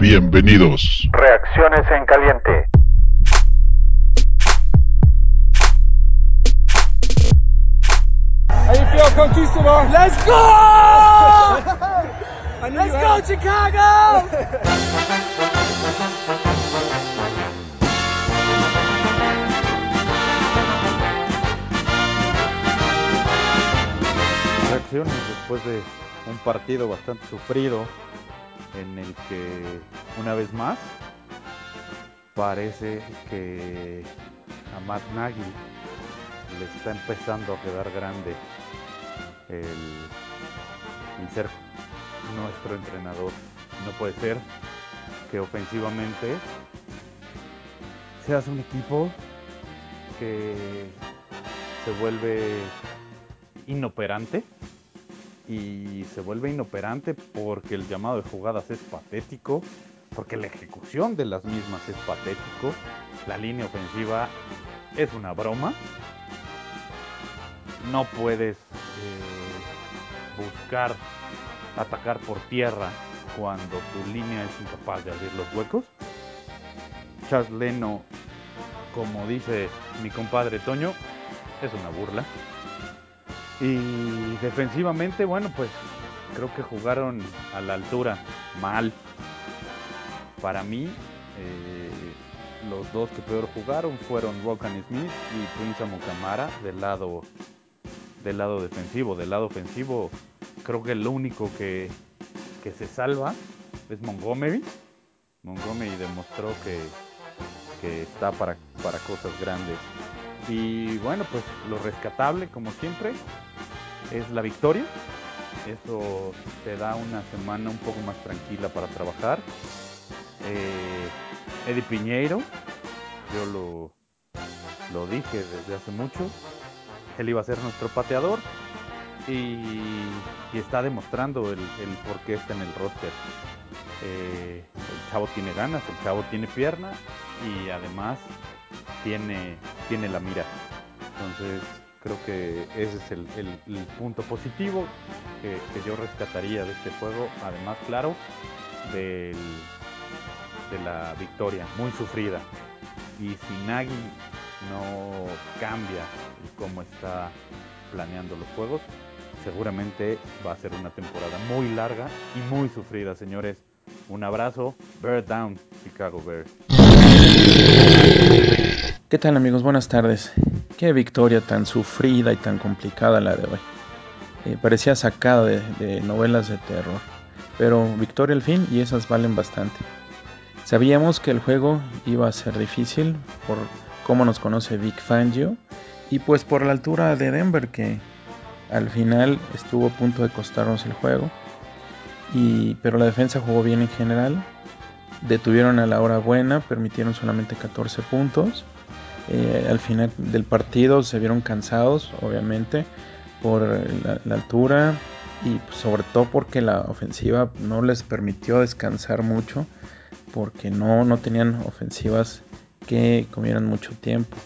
Bienvenidos. Reacciones en caliente. How you feel, Conquistador? Let's go! Let's go, Chicago! Reacciones después de un partido bastante sufrido en el que una vez más parece que a Matt Nagy le está empezando a quedar grande el, ser nuestro entrenador. No puede ser que ofensivamente seas un equipo que se vuelve inoperante y se vuelve inoperante porque el llamado de jugadas es patético, porque la ejecución de las mismas es patético, la línea ofensiva es una broma, no puedes eh, buscar atacar por tierra cuando tu línea es incapaz de abrir los huecos. Charles Leno, como dice mi compadre Toño, es una burla. Y defensivamente, bueno, pues creo que jugaron a la altura mal. Para mí, eh, los dos que peor jugaron fueron Rokan Smith y Prince Amukamara del lado, del lado defensivo. Del lado ofensivo, creo que el único que, que se salva es Montgomery. Montgomery demostró que, que está para, para cosas grandes. Y bueno, pues lo rescatable, como siempre, es la victoria. Eso te da una semana un poco más tranquila para trabajar. Eh, Eddie Piñeiro, yo lo, lo dije desde hace mucho, él iba a ser nuestro pateador y, y está demostrando el, el, por qué está en el roster. Eh, el chavo tiene ganas, el chavo tiene pierna y además tiene, tiene la mira. Entonces creo que ese es el, punto positivo que, yo rescataría de este juego. Además, claro, de la victoria, muy sufrida. Y si Nagy no cambia cómo está planeando los juegos, seguramente va a ser una temporada muy larga y muy sufrida, señores. Un abrazo, Bear Down, Chicago Bears. ¿Qué tal amigos? Buenas tardes. Qué victoria tan sufrida y tan complicada la de hoy. Eh, parecía sacada de, novelas de terror. Pero victoria al fin y esas valen bastante. Sabíamos que el juego iba a ser difícil por cómo nos conoce Vic Fangio y pues por la altura de Denver que al final estuvo a punto de costarnos el juego. Y, pero la defensa jugó bien en general. Detuvieron a la hora buena, permitieron solamente 14 puntos. Eh, al final del partido se vieron cansados, obviamente, por la, altura y sobre todo porque la ofensiva no les permitió descansar mucho, porque no, no tenían ofensivas que comieran mucho tiempo.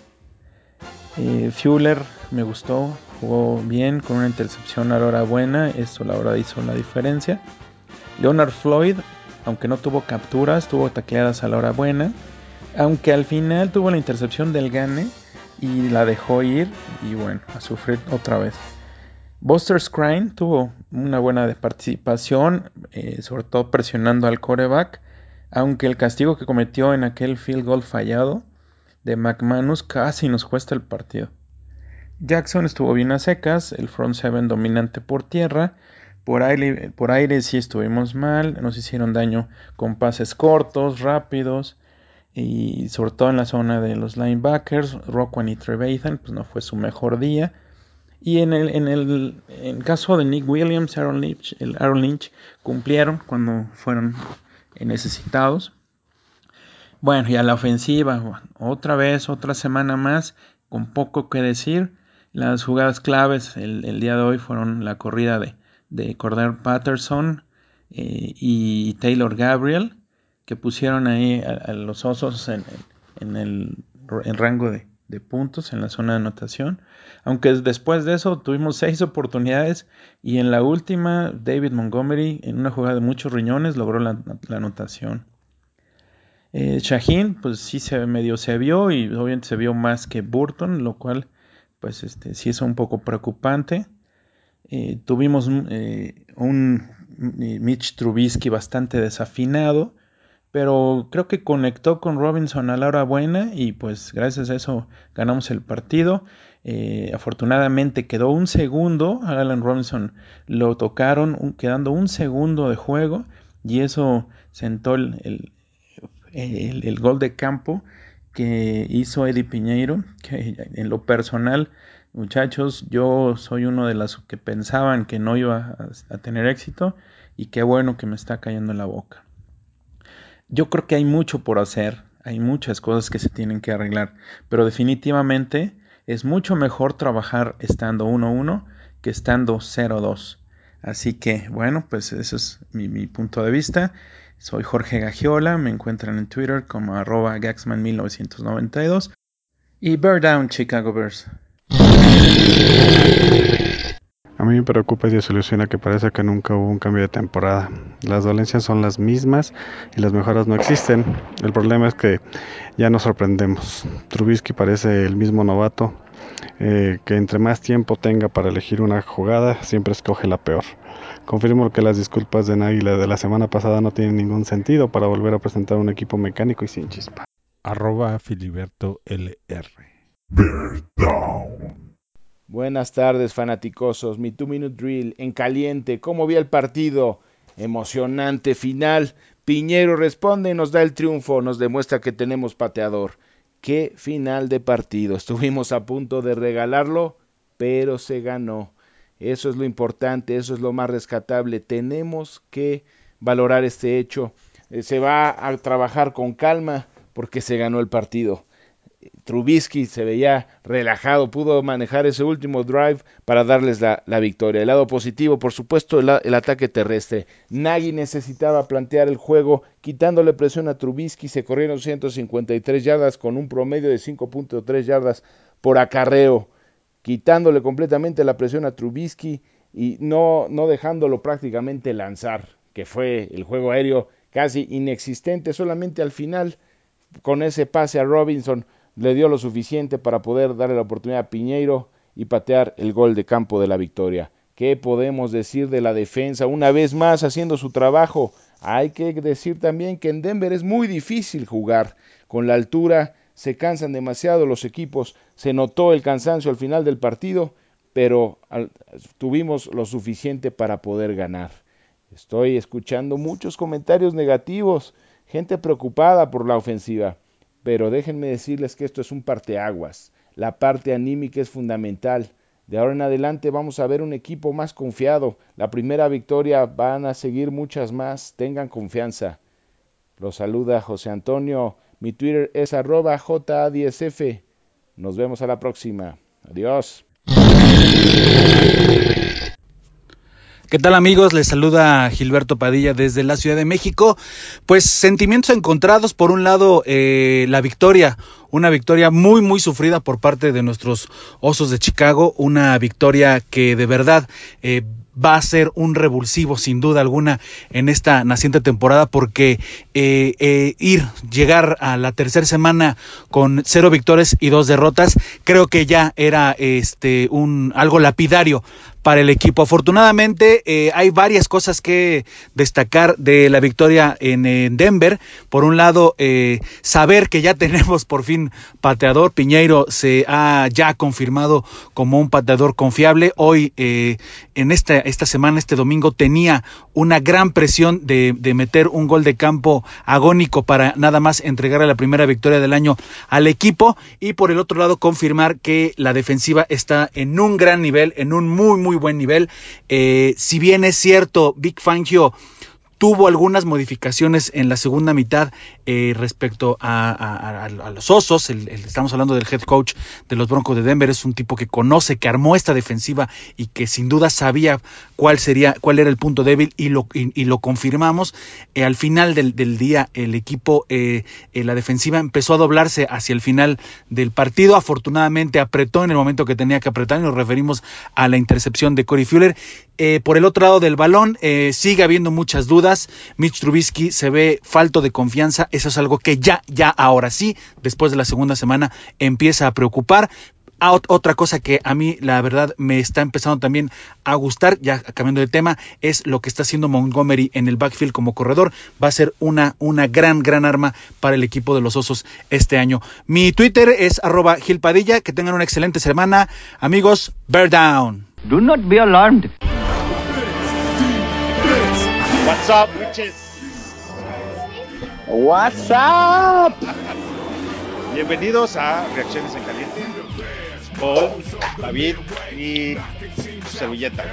Eh, Fuller me gustó, jugó bien con una intercepción a la hora buena, esto la hora hizo la diferencia. Leonard Floyd, aunque no tuvo capturas, tuvo tacleadas a la hora buena. Aunque al final tuvo la intercepción del Gane y la dejó ir y bueno, a sufrir otra vez. Buster Scrine tuvo una buena participación, eh, sobre todo presionando al coreback, aunque el castigo que cometió en aquel field goal fallado de McManus casi nos cuesta el partido. Jackson estuvo bien a secas, el front seven dominante por tierra, por aire, por aire sí estuvimos mal, nos hicieron daño con pases cortos, rápidos, y sobre todo en la zona de los linebackers, Roquan y Trevathan, pues no fue su mejor día. Y en el, en el en caso de Nick Williams, Aaron Lynch, el Aaron Lynch cumplieron cuando fueron necesitados. Bueno, y a la ofensiva, otra vez, otra semana más, con poco que decir. Las jugadas claves el, el día de hoy fueron la corrida de, de Cordero Patterson eh, y Taylor Gabriel que pusieron ahí a, los osos en, en el en rango de, puntos en la zona de anotación. Aunque después de eso tuvimos seis oportunidades y en la última David Montgomery en una jugada de muchos riñones logró la, anotación. Eh, Shaheen, pues sí se medio se vio y obviamente se vio más que Burton, lo cual pues este sí es un poco preocupante. Eh, tuvimos eh, un Mitch Trubisky bastante desafinado, pero creo que conectó con Robinson a la hora buena y pues gracias a eso ganamos el partido. afortunadamente quedó un segundo, a Alan Robinson lo tocaron quedando un segundo de juego y eso sentó el, el, gol de campo que hizo Eddie Piñeiro, que en lo personal, muchachos, yo soy uno de los que pensaban que no iba a, tener éxito y qué bueno que me está cayendo en la boca. Yo creo que hay mucho por hacer, hay muchas cosas que se tienen que arreglar, pero definitivamente es mucho mejor trabajar estando 1-1 que estando 0-2. Así que bueno, pues ese es mi, punto de vista. Soy Jorge Gagiola, me encuentran en Twitter como arroba Gaxman1992 y Bear Down Chicago Bears. A mí me preocupa y desilusiona que parece que nunca hubo un cambio de temporada. Las dolencias son las mismas y las mejoras no existen. El problema es que ya nos sorprendemos. Trubisky parece el mismo novato eh, que entre más tiempo tenga para elegir una jugada, siempre escoge la peor. Confirmo que las disculpas de Náguila de la semana pasada no tienen ningún sentido para volver a presentar un equipo mecánico y sin chispa. Arroba Filiberto LR. Buenas tardes, fanaticosos. Mi Two Minute Drill en caliente. ¿Cómo vi el partido? Emocionante final. Piñero responde y nos da el triunfo. Nos demuestra que tenemos pateador. Qué final de partido. Estuvimos a punto de regalarlo, pero se ganó. Eso es lo importante, eso es lo más rescatable. Tenemos que valorar este hecho. Eh, se va a trabajar con calma porque se ganó el partido. Trubisky se veía relajado, pudo manejar ese último drive para darles la, victoria. El lado positivo, por supuesto, el, ataque terrestre. Nagy necesitaba plantear el juego, quitándole presión a Trubisky. Se corrieron 153 yardas con un promedio de 5.3 yardas por acarreo quitándole completamente la presión a Trubisky y no, no dejándolo prácticamente lanzar, que fue el juego aéreo casi inexistente, solamente al final con ese pase a Robinson le dio lo suficiente para poder darle la oportunidad a Piñeiro y patear el gol de campo de la victoria. ¿Qué podemos decir de la defensa? Una vez más haciendo su trabajo. Hay que decir también que en Denver es muy difícil jugar con la altura se cansan demasiado los equipos, se notó el cansancio al final del partido, pero tuvimos lo suficiente para poder ganar. Estoy escuchando muchos comentarios negativos, gente preocupada por la ofensiva, pero déjenme decirles que esto es un parteaguas. La parte anímica es fundamental. De ahora en adelante vamos a ver un equipo más confiado. La primera victoria van a seguir muchas más. Tengan confianza. Los saluda José Antonio mi Twitter es arroba J10F. Nos vemos a la próxima. Adiós. ¿Qué tal amigos? Les saluda Gilberto Padilla desde la Ciudad de México. Pues sentimientos encontrados. Por un lado, eh, la victoria. Una victoria muy, muy sufrida por parte de nuestros Osos de Chicago. Una victoria que de verdad eh, va a ser un revulsivo sin duda alguna en esta naciente temporada porque eh, eh, ir, llegar a la tercera semana con cero victorias y dos derrotas, creo que ya era este un algo lapidario para el equipo. Afortunadamente eh, hay varias cosas que destacar de la victoria en, Denver. Por un lado, eh, saber que ya tenemos por fin pateador. Piñeiro se ha ya confirmado como un pateador confiable. Hoy, eh, en esta, esta semana, este domingo, tenía una gran presión de, de meter un gol de campo agónico para nada más entregarle la primera victoria del año al equipo. Y por el otro lado, confirmar que la defensiva está en un gran nivel, en un muy, muy buen nivel. Eh, si bien es cierto, Big Fangio tuvo algunas modificaciones en la segunda mitad eh, respecto a, los osos. estamos hablando del head coach de los Broncos de Denver. Es un tipo que conoce, que armó esta defensiva y que sin duda sabía cuál sería, cuál era el punto débil y lo, y, confirmamos. Eh, al final del, día, el equipo, eh, la defensiva empezó a doblarse hacia el final del partido. Afortunadamente apretó en el momento que tenía que apretar y nos referimos a la intercepción de Corey Fuller. Eh, por el otro lado del balón, eh, sigue habiendo muchas dudas. Mitch Trubisky se ve falto de confianza. Eso es algo que ya, ya ahora sí, después de la segunda semana, empieza a preocupar. Ah, ot- otra cosa que a mí la verdad me está empezando también a gustar, ya cambiando de tema, es lo que está haciendo Montgomery en el backfield como corredor. Va a ser una, una gran, gran arma para el equipo de los Osos este año. Mi Twitter es arroba gilpadilla. Que tengan una excelente semana. Amigos, bear down. Do not be alarmed. What's up, bitches? What's up? Bienvenidos a Reacciones en Caliente. Paul, David y su servilleta.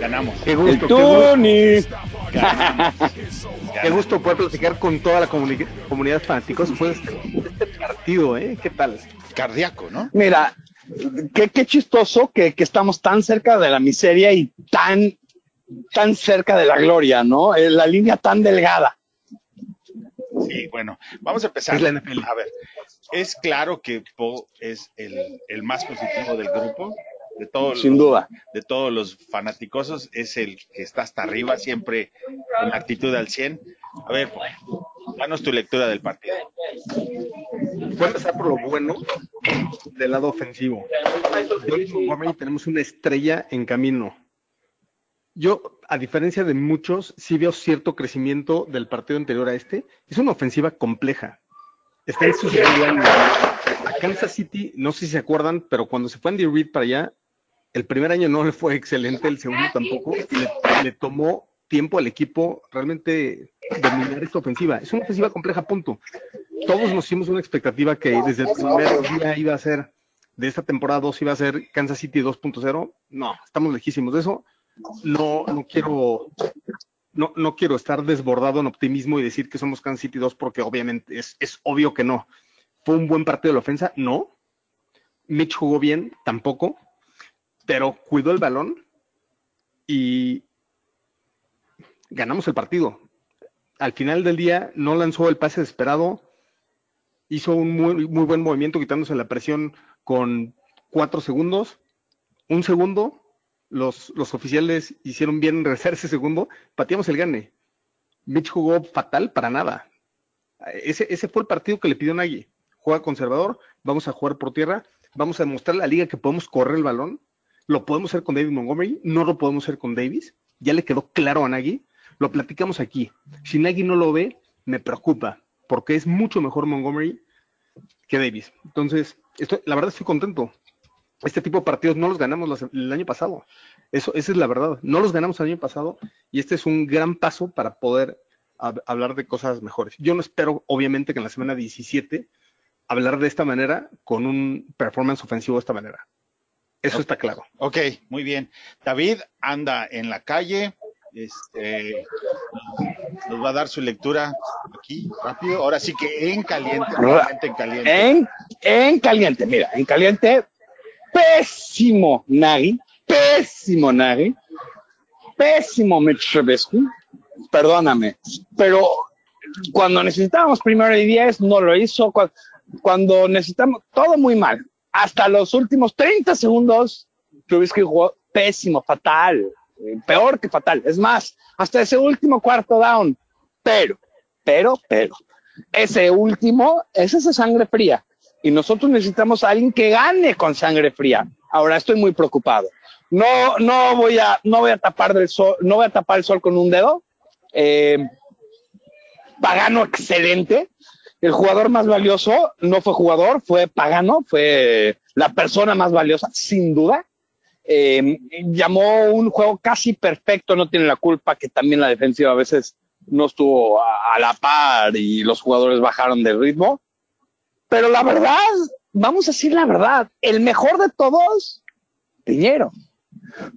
Ganamos. Qué gusto, Tony. Ganamos. Qué gusto poder platicar con toda la comuni- comunidad fanáticos después este, de este partido, ¿eh? ¿Qué tal? Cardíaco, ¿no? Mira, qué, qué chistoso que, que estamos tan cerca de la miseria y tan, tan cerca de la gloria, ¿no? Eh, La línea tan delgada. Sí, bueno, vamos a empezar. Es la NFL. A ver, es claro que Paul es el, el más positivo del grupo. De todos Sin los- duda. De todos los fanaticosos, es el que está hasta arriba, siempre con la actitud al 100. A ver, danos tu lectura del partido. Voy a empezar por lo bueno del lado ofensivo. David Montgomery tenemos una estrella en camino. Yo, a diferencia de muchos, sí veo cierto crecimiento del partido anterior a este. Es una ofensiva compleja. Está en su segundo año. A Kansas City, no sé si se acuerdan, pero cuando se fue Andy Reid para allá, el primer año no le fue excelente, el segundo tampoco, y le, le tomó tiempo al equipo realmente dominar esta ofensiva. Es una ofensiva compleja, punto. Todos nos hicimos una expectativa que desde el primer día iba a ser, de esta temporada 2 iba a ser Kansas City 2.0. No, estamos lejísimos de eso. No, no quiero, no, no quiero estar desbordado en optimismo y decir que somos Kansas City 2 porque obviamente es, es obvio que no. ¿Fue un buen partido de la ofensa? No. Mitch jugó bien, tampoco, pero cuidó el balón y ganamos el partido. Al final del día no lanzó el pase desesperado, hizo un muy, muy buen movimiento quitándose la presión con cuatro segundos, un segundo, los, oficiales hicieron bien en regresar ese segundo, pateamos el gane. Mitch jugó fatal para nada. Ese, ese fue el partido que le pidió Nagy. Juega conservador, vamos a jugar por tierra, vamos a demostrar a la liga que podemos correr el balón. Lo podemos hacer con David Montgomery, no lo podemos hacer con Davis. Ya le quedó claro a Nagy. Lo platicamos aquí. Si Nagy no lo ve, me preocupa, porque es mucho mejor Montgomery que Davis. Entonces, la verdad estoy contento. Este tipo de partidos no los ganamos los- el año pasado. Eso, esa es la verdad. No los ganamos el año pasado y este es un gran paso para poder hab- hablar de cosas mejores. Yo no espero, obviamente, que en la semana 17 hablar de esta manera con un performance ofensivo de esta manera. Eso está claro. Ok, muy bien. David anda en la calle. Este, nos va a dar su lectura aquí rápido. Ahora sí que en caliente, en caliente. En, en caliente, mira, en caliente, pésimo Nagy, pésimo Nagy, pésimo Mitch Trubisky, perdóname, pero cuando necesitábamos primero y diez no lo hizo, Cu- cuando necesitamos todo muy mal, hasta los últimos 30 segundos Trubisky jugó pésimo, fatal, eh, peor que fatal, es más, hasta ese último cuarto down, pero, pero, pero, ese último es esa sangre fría. Y nosotros necesitamos a alguien que gane con sangre fría. Ahora estoy muy preocupado. No, no voy a, no voy a tapar del sol, no voy a tapar el sol con un dedo. Eh, Pagano excelente. El jugador más valioso no fue jugador, fue Pagano, fue la persona más valiosa, sin duda. Eh, llamó un juego casi perfecto, no tiene la culpa que también la defensiva a veces no estuvo a, a la par y los jugadores bajaron de ritmo. Pero la verdad, vamos a decir la verdad, el mejor de todos, Piñero.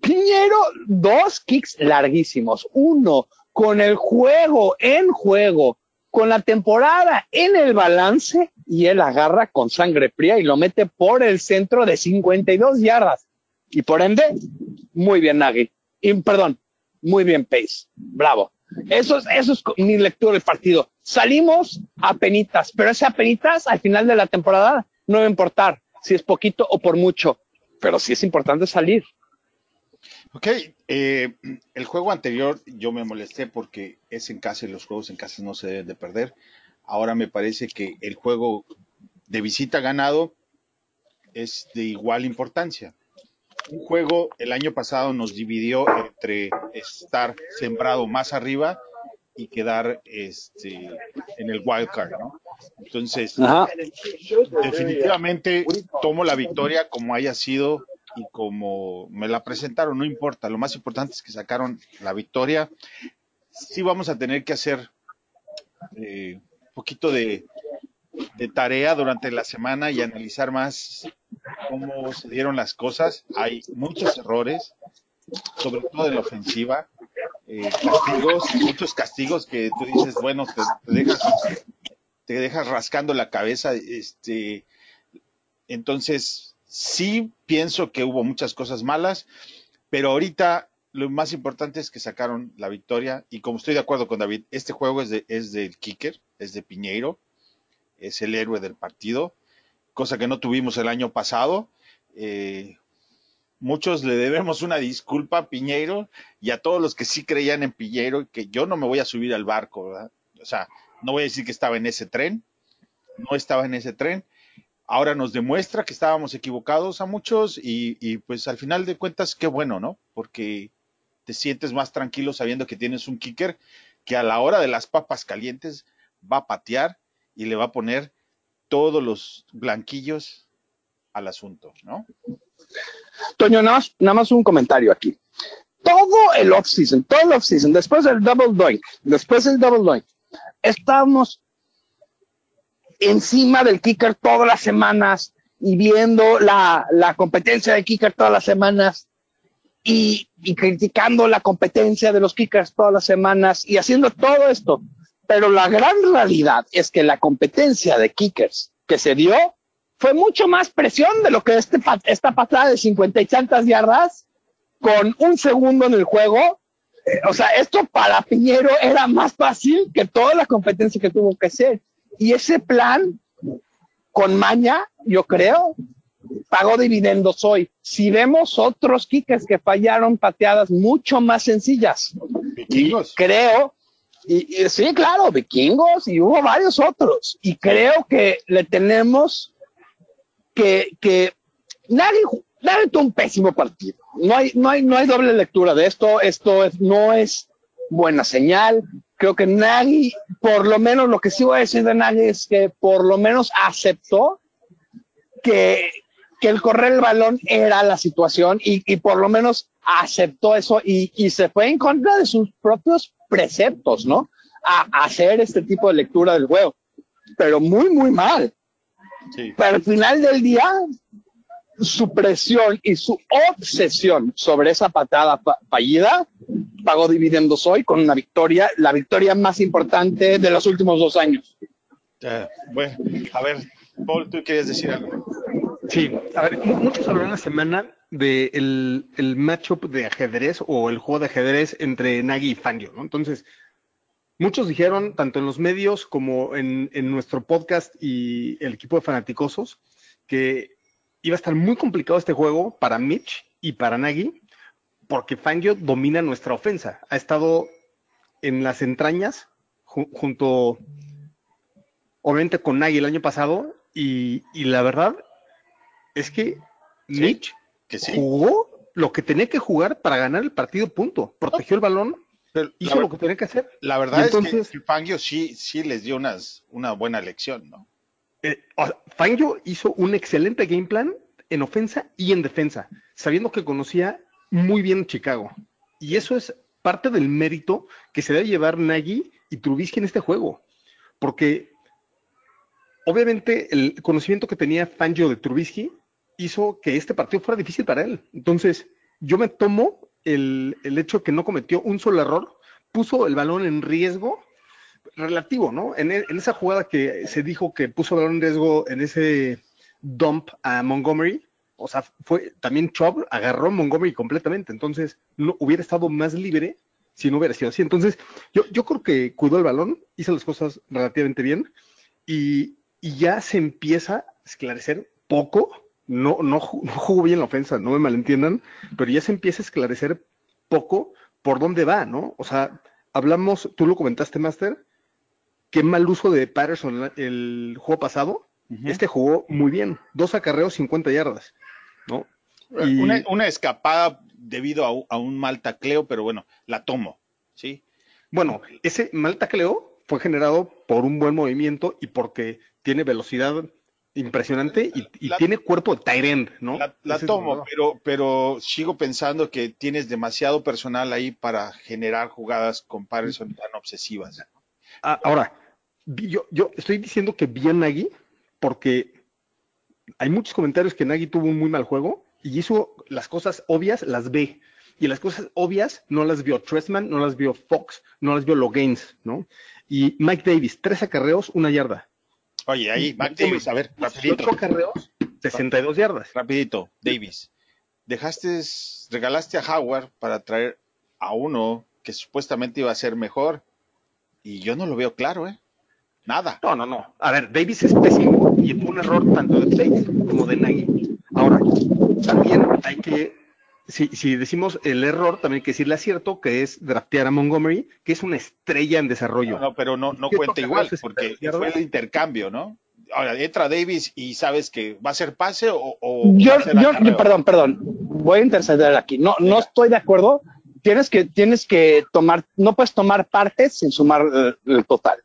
Piñero, dos kicks larguísimos. Uno con el juego en juego, con la temporada en el balance, y él agarra con sangre fría y lo mete por el centro de 52 yardas. Y por ende, muy bien Nagy. Y, perdón, muy bien Pace. Bravo. Eso es, eso es mi lectura del partido. Salimos a penitas, pero ese a penitas al final de la temporada no va a importar si es poquito o por mucho, pero sí es importante salir. Ok, eh, el juego anterior yo me molesté porque es en casa y los juegos en casa no se deben de perder. Ahora me parece que el juego de visita ganado es de igual importancia. Un juego el año pasado nos dividió entre estar sembrado más arriba y quedar este, en el wild card, ¿no? Entonces, Ajá. definitivamente tomo la victoria como haya sido y como me la presentaron, no importa. Lo más importante es que sacaron la victoria. Sí vamos a tener que hacer eh, un poquito de, de tarea durante la semana y analizar más cómo se dieron las cosas. Hay muchos errores, sobre todo en la ofensiva. Eh, castigos, muchos castigos que tú dices, bueno, te, dejas te dejas rascando la cabeza, este, entonces sí pienso que hubo muchas cosas malas, pero ahorita lo más importante es que sacaron la victoria y como estoy de acuerdo con David, este juego es de es del kicker, es de Piñeiro, es el héroe del partido, cosa que no tuvimos el año pasado. Eh, muchos le debemos una disculpa a Piñeiro y a todos los que sí creían en Piñeiro, que yo no me voy a subir al barco, ¿verdad? O sea, no voy a decir que estaba en ese tren, no estaba en ese tren. Ahora nos demuestra que estábamos equivocados a muchos y, y, pues al final de cuentas qué bueno, ¿no? Porque te sientes más tranquilo sabiendo que tienes un kicker que a la hora de las papas calientes va a patear y le va a poner todos los blanquillos al asunto, ¿no? Toño, nada más, un comentario aquí. Todo el off-season, todo el off-season, después del double doink, después del double doink, estábamos encima del kicker todas las semanas y viendo la, competencia de kicker todas las semanas y, criticando la competencia de los kickers todas las semanas y haciendo todo esto. Pero la gran realidad es que la competencia de kickers que se dio fue mucho más presión de lo que este, esta patada de cincuenta y tantas yardas con un segundo en el juego. Eh, o sea, esto para Piñero era más fácil que toda la competencia que tuvo que hacer. Y ese plan, con maña, yo creo, pagó dividendos hoy. Si vemos otros kickers que fallaron pateadas mucho más sencillas, vikingos. creo, y, y, sí, claro, vikingos y hubo varios otros. Y creo que le tenemos que, nadie tuvo un pésimo partido. No hay, no hay, no hay doble lectura de esto. Esto es, no es buena señal. Creo que Nagy, por lo menos lo que sí voy a decir de Nagy es que por lo menos aceptó que, que el correr el balón era la situación y, y por lo menos aceptó eso y, y, se fue en contra de sus propios preceptos, ¿no? A, a hacer este tipo de lectura del juego. Pero muy, muy mal. Sí. Pero al final del día, su presión y su obsesión sobre esa patada fallida pagó dividendos hoy con una victoria, la victoria más importante de los últimos dos años. Uh, bueno, a ver, Paul, tú querías decir algo. Sí, a ver, muchos hablaron la semana del de el matchup de ajedrez o el juego de ajedrez entre Nagy y Fangio, ¿no? Entonces, muchos dijeron, tanto en los medios como en, en nuestro podcast y el equipo de fanaticosos, que iba a estar muy complicado este juego para Mitch y para Nagy, porque Fangio domina nuestra ofensa. Ha estado en las entrañas ju junto, obviamente, con Nagy el año pasado, y, y la verdad es que Sí, Mitch que sí. jugó lo que tenía que jugar para ganar el partido, punto. Protegió el balón, Pero hizo la, lo que tenía que hacer. la verdad entonces- es que Fangio sí, sí les dio unas, una buena lección, ¿no? Eh, o sea, Fangio hizo un excelente game plan en ofensa y en defensa, sabiendo que conocía muy bien Chicago. Y eso es parte del mérito que se debe llevar Nagy y Trubisky en este juego. Porque obviamente el conocimiento que tenía Fangio de Trubisky hizo que este partido fuera difícil para él. Entonces, yo me tomo el, el hecho que no cometió un solo error, puso el balón en riesgo relativo, ¿no? En, e- en esa jugada que se dijo que puso el balón en riesgo en ese dump a Montgomery, o sea, fue también Chubb agarró a Montgomery completamente, entonces no hubiera estado más libre si no hubiera sido así. Entonces, yo, yo creo que cuidó el balón, hizo las cosas relativamente bien y, y ya se empieza a esclarecer poco no, no, ju- no jugó bien la ofensa, no me malentiendan, pero ya se empieza a esclarecer poco por dónde va, ¿no? O sea, hablamos, tú lo comentaste, Master, qué mal uso de Patterson el juego pasado. Este jugó muy bien, dos acarreos, 50 yardas, ¿no? Y- Una, una escapada debido a, un- a un mal tacleo, pero bueno, la tomo, ¿sí? Bueno, ese mal tacleo fue generado por un buen movimiento y porque tiene velocidad impresionante y, y La- tiene cuerpo de tight end, ¿no? La, la Ese es tomo, pero, pero sigo pensando que tienes demasiado personal ahí para generar jugadas con Patterson tan obsesivas. Ah, ahora, yo, yo estoy diciendo que vi a Nagy porque hay muchos comentarios que Nagy tuvo un muy mal juego y hizo las cosas obvias, las ve. Y las cosas obvias no las vio Trestman, no las vio Fox, no las vio Logains, ¿no? Y Mike Davis, tres acarreos, una yarda. Oye, ahí, Mac Davis, a ver, rapidito. Ocho acarreos, 62 yardas. Rapidito, Davis. Dejaste, regalaste a Howard para traer a uno que supuestamente iba a ser mejor y yo no lo veo claro, ¿eh? Nada. No, no, no. A ver, Davis es pésimo y fue un error tanto de Tate como de Nagy. Ahora, también hay que, si, si decimos el error, también hay que decirle acierto, que es draftear a Montgomery, que es una estrella en desarrollo. No, no, pero no, no ¿Qué cuenta igual, porque 62 yardas? fue el intercambio, ¿no? Ahora, entra Davis y sabes que va a ser pase o, o Yo, va a ser yo, acarreo. yo- perdón, perdón. Voy a interceder aquí. No, no estoy de acuerdo. Tienes que, tienes que tomar, no puedes tomar partes sin sumar eh, el total.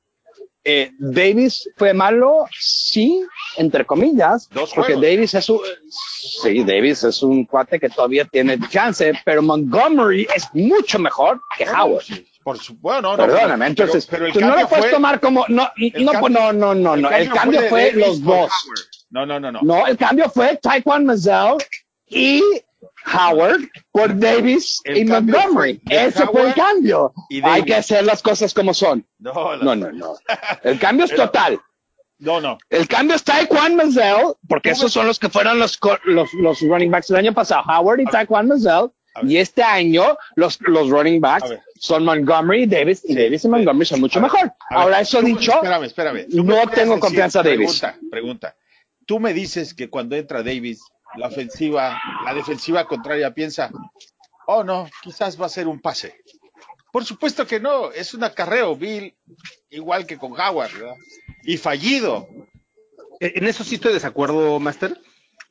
Eh, Davis fue malo, sí, entre comillas, Dos porque juegos. Davis es un, sí, Davis es un cuate que todavía tiene chance, pero Montgomery es mucho mejor que Howard. Por su, bueno, no, no, Perdóname, entonces, pero el tú no lo puedes fue- tomar como, no, no, cambio- no, no, no, no, el cambio fue, Davis los dos. No, no, no, no. No, el cambio fue Taekwon Mazel y Howard por Davis El y cambio Montgomery. Ese fue el Howard cambio. Hay que hacer las cosas como son. No, No, no, no. El cambio es total. no, no. El cambio es Taekwon Mazel, porque esos ves- son los que fueron los, los, los running backs del año pasado, Howard y Taekwon Mazel. A ver. Y este año los, los running backs son Montgomery y Davis, y Davis y. Montgomery son mucho mejor. Ahora, eso dicho, Espérame, espérame. No tengo confianza en Davis. Pregunta, pregunta. Tú me dices que cuando entra Davis, la ofensiva, la defensiva contraria piensa, oh no, quizás va a ser un pase. Por supuesto que no, es un acarreo, Bill, igual que con Howard, ¿verdad? Y fallido. Eh, En eso sí estoy de desacuerdo, Master,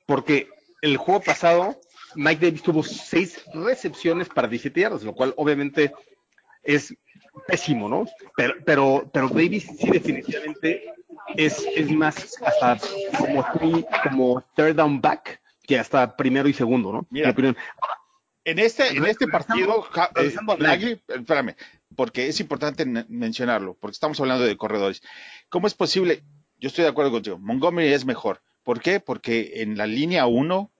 porque el juego pasado Mike Davis tuvo seis recepciones para 17 yardas, lo cual obviamente es pésimo, ¿no? Pero, pero, pero Davis sí definitivamente es, es más hasta como, como third down back que hasta primero y segundo, ¿no? Mira, Mi opinión. En este, en este partido, eh, espérame, porque es importante mencionarlo, porque estamos hablando de corredores. ¿Cómo es posible? Yo estoy de acuerdo contigo. Montgomery es mejor. ¿Por qué? Porque en la línea 1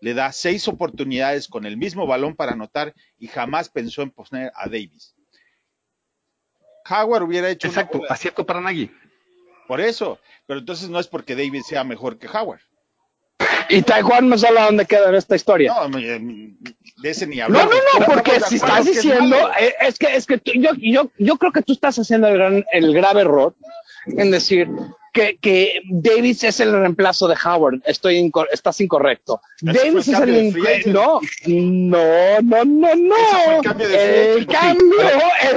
le da seis oportunidades con el mismo balón para anotar y jamás pensó en poner a Davis. Howard hubiera hecho Exacto, acierto para Nagy. por eso, pero entonces no es porque Davis sea mejor que Howard. Y Taekwon Mazel, ¿a dónde queda esta historia? No, me- de ese ni No, hablar. no, no, Pero porque si estás es diciendo, eh, es que, es que tú- yo, yo, yo creo que tú estás haciendo el, gran, el grave error en decir que, que Davis es el reemplazo de Howard. Estoy inco- estás incorrecto. El Davis es el free no, no, no, no, no. El cambio el cambio,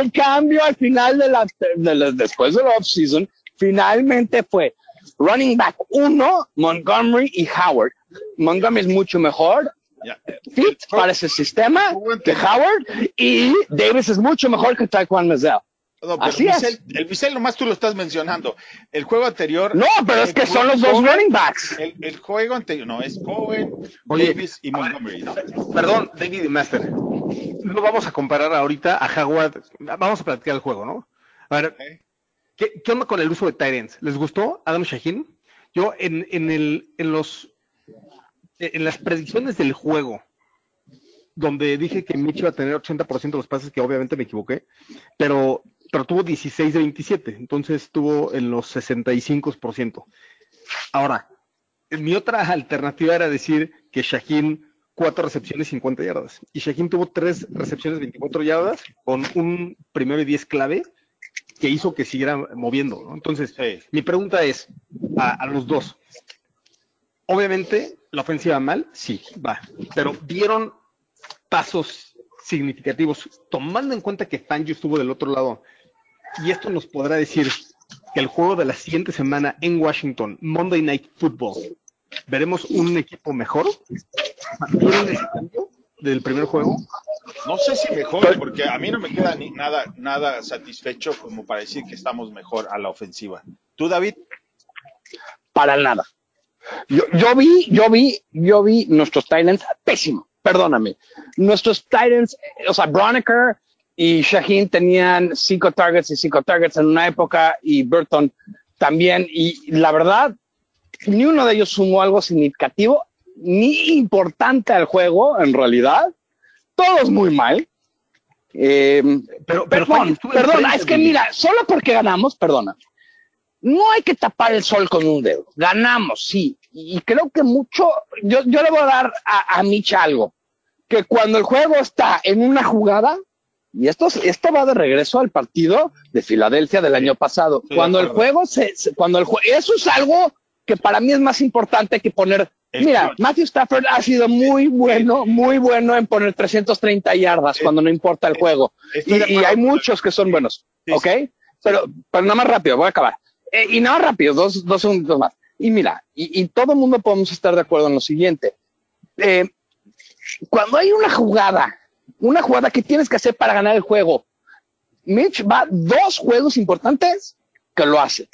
el cambio al final de la, de la- después de la offseason, finalmente fue running back uno, Montgomery y Howard. Montgomery es mucho mejor, fit para ese sistema que Howard y Davis es mucho mejor que Taekwon Mazel. No, pero Así es. El Michel nomás tú lo estás mencionando. El juego anterior. No, pero es que son los dos Cohen- running backs. El, el juego anterior, no, es Cohen, Oye, Davis y Montgomery. ¿no? Perdón, David y Master. No vamos a comparar ahorita a Howard. Vamos a platicar el juego, ¿no? A ver, Ok. ¿qué, qué onda con el uso de Tyrants? ¿Les gustó Adam Shaheen? Yo en, en, el, en los en las predicciones del juego, donde dije que Mitch iba a tener 80% de los pases, que obviamente me equivoqué, pero, pero tuvo 16 de 27, entonces tuvo en los 65%. Ahora, mi otra alternativa era decir que Shaheen cuatro recepciones 50 yardas. Y Shaheen tuvo tres recepciones 24 yardas con un primero y 10 clave que hizo que siguiera moviendo. ¿no? Entonces, Sí. mi pregunta es a, a los dos. Obviamente, la ofensiva mal, sí, va. Pero dieron pasos significativos, tomando en cuenta que Fangio estuvo del otro lado. Y esto nos podrá decir que el juego de la siguiente semana en Washington, Monday Night Football, veremos un equipo mejor. ¿Vieron ese cambio del primer juego? No sé si mejor, porque a mí no me queda ni nada, nada satisfecho como para decir que estamos mejor a la ofensiva. ¿Tú, David? Para nada. Yo, yo vi, yo vi, yo vi nuestros Titans pésimo, perdóname. Nuestros Titans, eh, o sea, Broniker y Shaheen tenían cinco targets y cinco targets en una época y Burton también. Y la verdad, ni uno de ellos sumó algo significativo ni importante al juego, en realidad. Todos muy mal. Eh, Pero, pero perdón, es que mira, solo porque ganamos, perdona, no hay que tapar el sol con un dedo. Ganamos, sí. Y creo que mucho, yo, yo le voy a dar a, a Mitch algo, que cuando el juego está en una jugada, y esto, es- esto va de regreso al partido de Filadelfia del año pasado, cuando el juego se, se- cuando el jue- eso es algo que para mí es más importante que poner, El mira, clutch. Matthew Stafford ha sido muy bueno, muy bueno en poner 330 yardas cuando no importa el juego. Y, hay muchos que son buenos, Sí, ¿ok? sí. Pero, pero nada más rápido, voy a acabar. Eh, y nada rápido, dos, dos segundos más. Y mira, y, y todo el mundo podemos estar de acuerdo en lo siguiente. Eh, cuando hay una jugada, una jugada que tienes que hacer para ganar el juego, Mitch va dos juegos importantes que lo hace.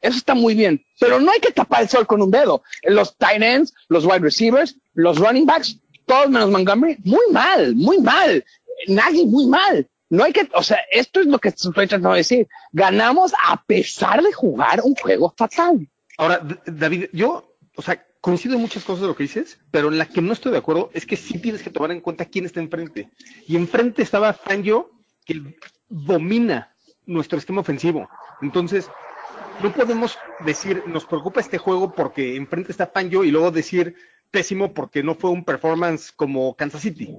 Eso está muy bien, pero no hay que tapar el sol con un dedo. Los tight ends, los wide receivers, los running backs, todos menos Montgomery, muy mal, muy mal. Nagy, muy mal. No hay que, o sea, esto es lo que estoy tratando de decir. Ganamos a pesar de jugar un juego fatal. Ahora, David, yo, o sea, coincido en muchas cosas de lo que dices, pero en la que no estoy de acuerdo es que sí tienes que tomar en cuenta quién está enfrente. Y enfrente estaba Fangio, que domina nuestro esquema ofensivo. Entonces, no podemos decir, nos preocupa este juego porque enfrente está Fangio y luego decir pésimo porque no fue un performance como Kansas City.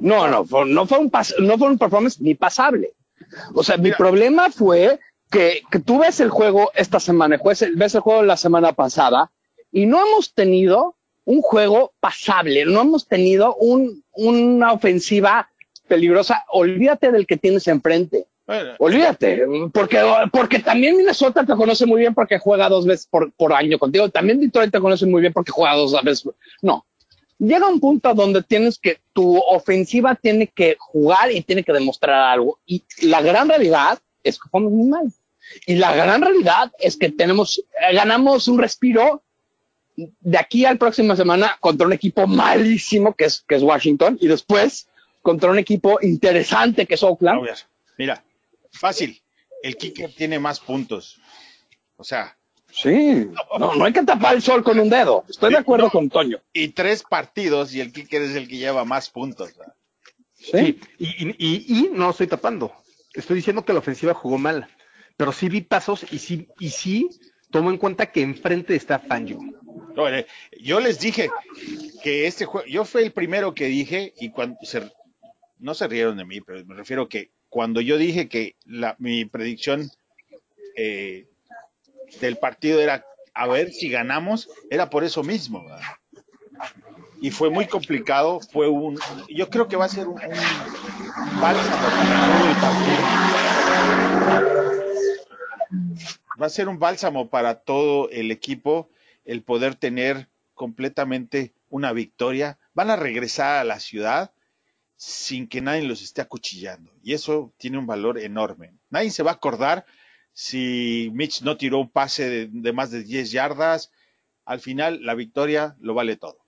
No, no, fue- no fue un pas- no fue un performance ni pasable. O sea, mi problema fue que, que tú ves el juego esta semana, ves el, ves el juego la semana pasada y no hemos tenido un juego pasable, no hemos tenido un, una ofensiva peligrosa. Olvídate del que tienes enfrente. Bueno, Olvídate, porque, porque también Minnesota te conoce muy bien porque juega dos veces por, por año contigo. También Detroit te conoce muy bien porque juega dos veces. No. Llega un punto donde tienes que, tu ofensiva tiene que jugar y tiene que demostrar algo. Y la gran realidad es que jugamos muy mal. Y la gran realidad es que tenemos, eh, ganamos un respiro de aquí al próxima semana contra un equipo malísimo que es, que es Washington y después contra un equipo interesante que es Oakland. mira, fácil. El kicker tiene más puntos. O sea, Sí, no, no hay que tapar el sol con un dedo. Estoy de acuerdo con Toño. y tres partidos y el kicker es el que lleva más puntos. ¿verdad? Sí. Y, y, y- y no estoy tapando. Estoy diciendo que la ofensiva jugó mal. Pero sí vi pasos y sí, y sí tomo en cuenta que enfrente está Fangio. Oye, Yo les dije que este juego, yo fui el primero que dije y cuando se, no se rieron de mí, pero me refiero que cuando yo dije que la, mi predicción eh, del partido era a ver si ganamos, era por eso mismo. Y fue muy complicado, fue un, yo creo que va a ser un, un bálsamo para todo el partido. Va a ser un bálsamo para todo el equipo el poder tener completamente una victoria. Van a regresar a la ciudad sin que nadie los esté acuchillando. Y eso tiene un valor enorme. Nadie se va a acordar si Mitch no tiró un pase de, más de 10 yardas. Al final, la victoria lo vale todo.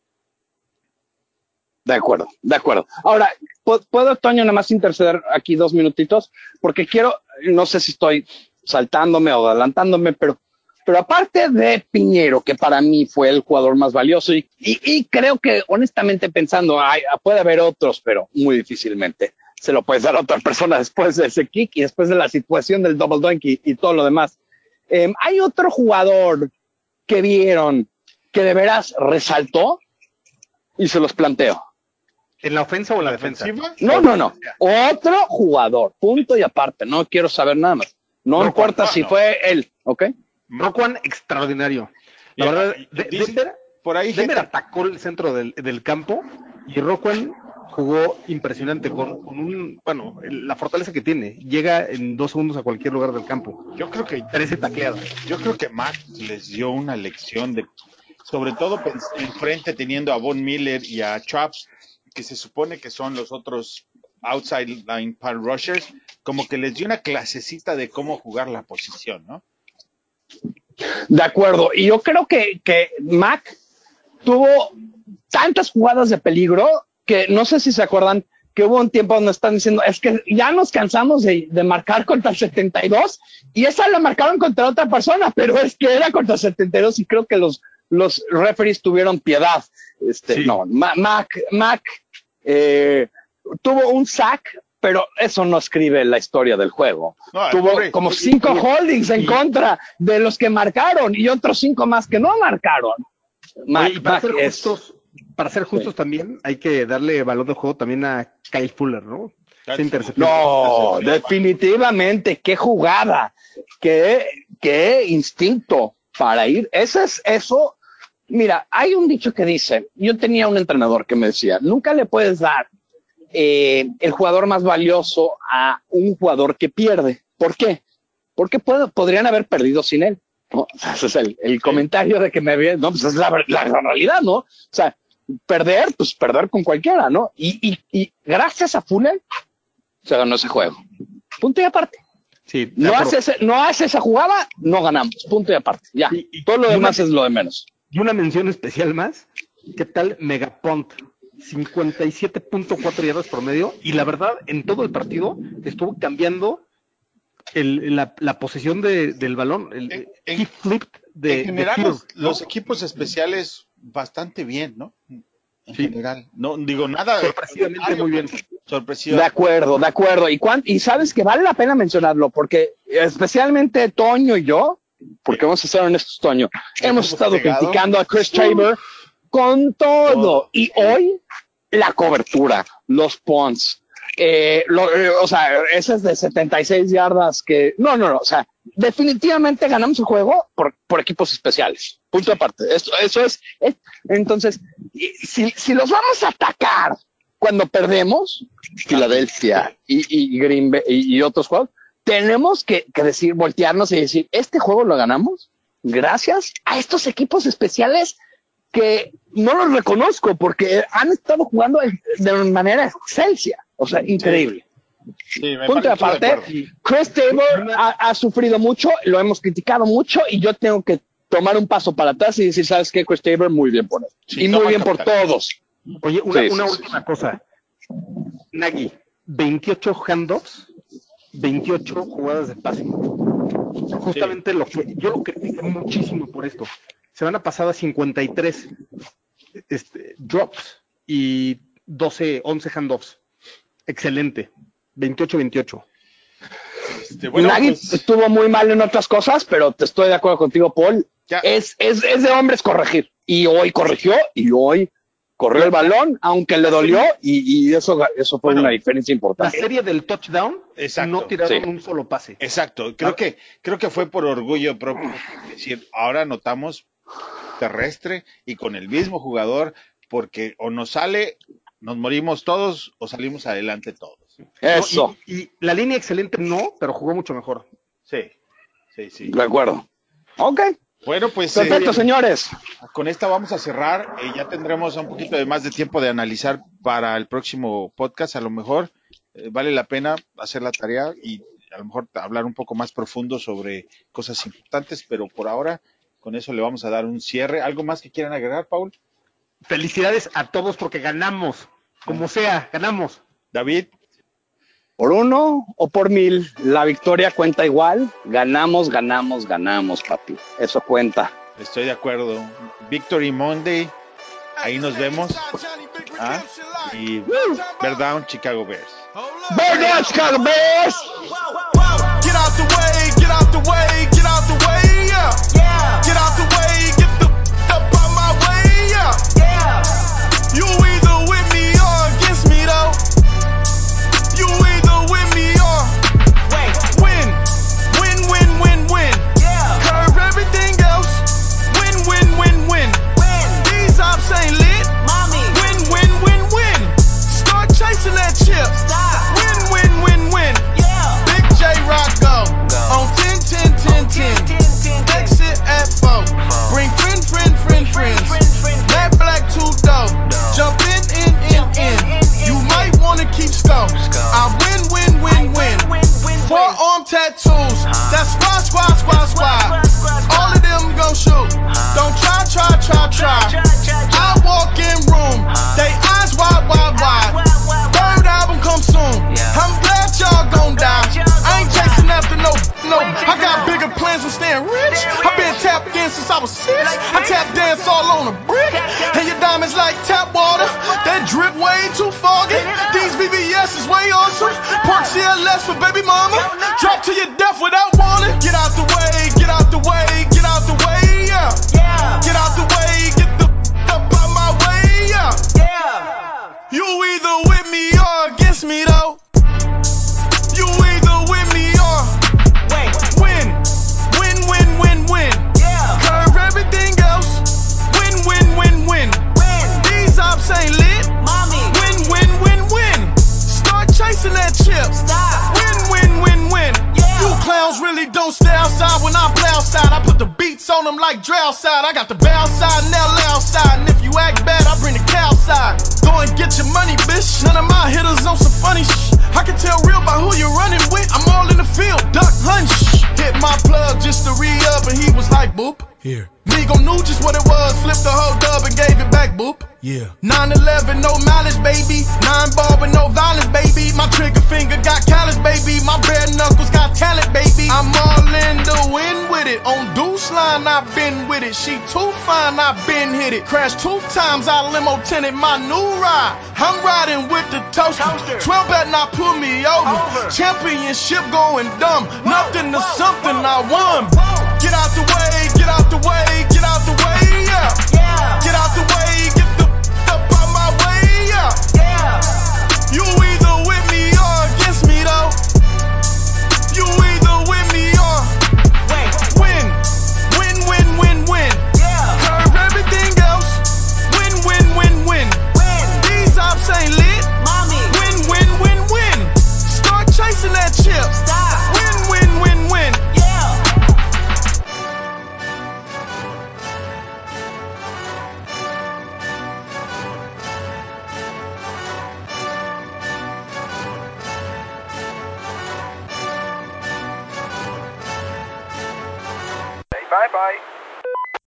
De acuerdo, de acuerdo. Ahora, ¿pu- ¿puedo, Toño, nada más interceder aquí dos minutitos? Porque quiero, no sé si estoy saltándome o adelantándome, pero, pero aparte de Piñero, que para mí fue el jugador más valioso, y creo que honestamente pensando, ay, puede haber otros, pero muy difícilmente se lo puedes dar a otra persona después de ese kick y después de la situación del double dunk y, todo lo demás. Eh, hay otro jugador que vieron que de veras resaltó y se los planteo. ¿En la ofensa o en la defensa? No, no, no. Otro jugador, punto y aparte. No quiero saber nada más. No importa si no. fue él, ¿ok? Roquan, extraordinario. La verdad, Denver por ahí Denver gente- atacó el centro del, del campo y Rockwell jugó impresionante con, con un, bueno, la fortaleza que tiene. Llega en dos segundos a cualquier lugar del campo. Yo creo que 13 tacleadas. Yo creo que Mac les dio una lección de, sobre todo enfrente teniendo a Von Miller y a Traps, que se supone que son los otros outside line pan rushers, como que les dio una clasecita de cómo jugar la posición, ¿no? De acuerdo. Y yo creo que, que Mac tuvo tantas jugadas de peligro que no sé si se acuerdan que hubo un tiempo donde están diciendo, es que ya nos cansamos de, de marcar contra el 72 y esa la marcaron contra otra persona, pero es que era contra el 72 y creo que los, los referees tuvieron piedad. Este, Sí. No, Ma- Mac, Mac eh, tuvo un sack, pero eso no escribe la historia del juego. No, tuvo como cinco holdings en contra de los que marcaron y otros cinco más que no marcaron. Mac, y para Mac ser es- justos, para ser justos también, hay que darle valor de juego también a Kyle Fuller, ¿no? No, definitivamente, qué jugada, qué, qué instinto para ir. Ese es eso. Mira, hay un dicho que dice, yo tenía un entrenador que me decía, nunca le puedes dar eh, el jugador más valioso a un jugador que pierde. ¿Por qué? Porque puede- podrían haber perdido sin él. ¿no? Ese es el, el comentario de que me había, no, pues es la, la realidad, ¿no? O sea, perder, pues perder con cualquiera, ¿no? Y, y, y gracias a Fuller se ganó ese juego. Punto y aparte. Sí, No hace, ese- no hace esa jugada, no ganamos. Punto y aparte. Ya. Y- y- Todo lo y demás una- es lo de menos. Y una mención especial más. ¿Qué tal Megapont? 57.4 yardas promedio. Y la verdad, en todo el partido estuvo cambiando el- la, la posesión de- del balón. El, En- flipped de, en general, los equipos especiales bastante bien, ¿no? En Sí. general. No digo nada. Sorpresivamente muy bien. Sorpresivo. De acuerdo, de acuerdo. Y, cuán- y sabes que vale la pena mencionarlo porque especialmente Toño y yo, porque vamos a ser honestos, Toño, hemos hemos estado pegado. criticando a Chris Tabor con todo. Y hoy la cobertura, los punts, eh, lo- eh, o sea, esas de 76 yardas que, no, no, no, o sea, definitivamente ganamos el juego por, por equipos especiales. Punto aparte. Eso, eso es, es- entonces, si, si los vamos a atacar cuando perdemos, Filadelfia y, y Green Bay y, y otros juegos, tenemos que, que decir, voltearnos y decir, este juego lo ganamos gracias a estos equipos especiales que no los reconozco porque han estado jugando de manera excelsa. O sea, increíble. Sí, me Punto aparte. Chris Tabor ha, ha sufrido mucho, lo hemos criticado mucho y yo tengo que tomar un paso para atrás y decir, ¿sabes qué? Chris Tabor, muy bien por él. Sí, y muy bien por capital. todos. Oye, una, Sí, una sí, última cosa. Nagy, 28 handoffs, 28 jugadas de pase. Justamente lo que yo lo critiqué muchísimo por esto. Semana pasada 53 este, drops y 12, 11 handoffs. Excelente. 28-28. Este, bueno, Nagy pues, estuvo muy mal en otras cosas, pero te estoy de acuerdo contigo, Paul. Ya. Es, es, es de hombres corregir. Y hoy corrigió y hoy corrió el balón, aunque le dolió, y, y eso, eso fue Bueno, una diferencia La importante. serie del touchdown Exacto. no tiraron Sí. un solo pase. Exacto, creo que creo que fue por orgullo propio. Es decir, ahora notamos terrestre y con el mismo jugador, porque o nos sale, nos morimos todos o salimos adelante todos. Eso, Y, y la línea excelente no, pero jugó mucho mejor. Sí, sí, sí. de acuerdo. Ok, Bueno, pues eh, perfecto, señores. con esta vamos a cerrar. Eh, ya tendremos un poquito de más de tiempo de analizar para el próximo podcast. A lo mejor eh, vale la pena hacer la tarea y a lo mejor hablar un poco más profundo sobre cosas importantes, pero por ahora con eso le vamos a dar un cierre. ¿Algo más que quieran agregar, Paul? Felicidades a todos porque ganamos. Como sea, ganamos. David, Por uno o por mil, la victoria cuenta igual. Ganamos, ganamos, ganamos, papi. Eso cuenta. estoy de acuerdo. Victory Monday, ahí nos vemos. ¿Ah? Y Bear Down, Chicago Bears. ¡Bear down, Chicago Bears! Get out the way, get out the way, get out the way, yeah. Get out the way, tattoos. That's squad, squad, squad, squad. All of them gon' shoot. Don't try, try, try, try. I walk in room, they eyes wide, wide, wide. Third album come soon. I'm glad y'all gon' die. I ain't chasing after no, no. I got bigger plans from staying rich. I've been tapped in since I was six. I tap dance all on a brick. And your diamonds like tap water. That drip way too foggy. CLS for baby mama. Drop to your death without warning. Get out the way, get out the way, get out the way, yeah. Get out the way, get the up out my way, yeah. You either with me or against me though. Don't stay outside when I play outside. I put the beats on them like outside. I got the bow side and LA outside. And if you act bad, I bring the cow side. Go and get your money, bitch. None of my hitters on some funny shh. I can tell real by who you're running with. I'm all in the field, duck hunch. Hit my plug just to re up, and he was like, boop. Here, Migo knew just what it was, flipped the whole dub and gave it back, boop. yeah. 9-11, no mileage, baby. Nine ball with no violence, baby. My trigger finger got callous, baby. My bare knuckles got talent, baby. I'm all in the wind with it. On deuce line, I've been with it. She too fine, I've been hit it. Crashed two times, I limo tinted my new ride. I'm riding with the toaster. 12 better not pull me over. Championship going dumb. Nothing to something I won. Get out the way, get out the way, way, get out the way, yeah. Yeah. Get out the way.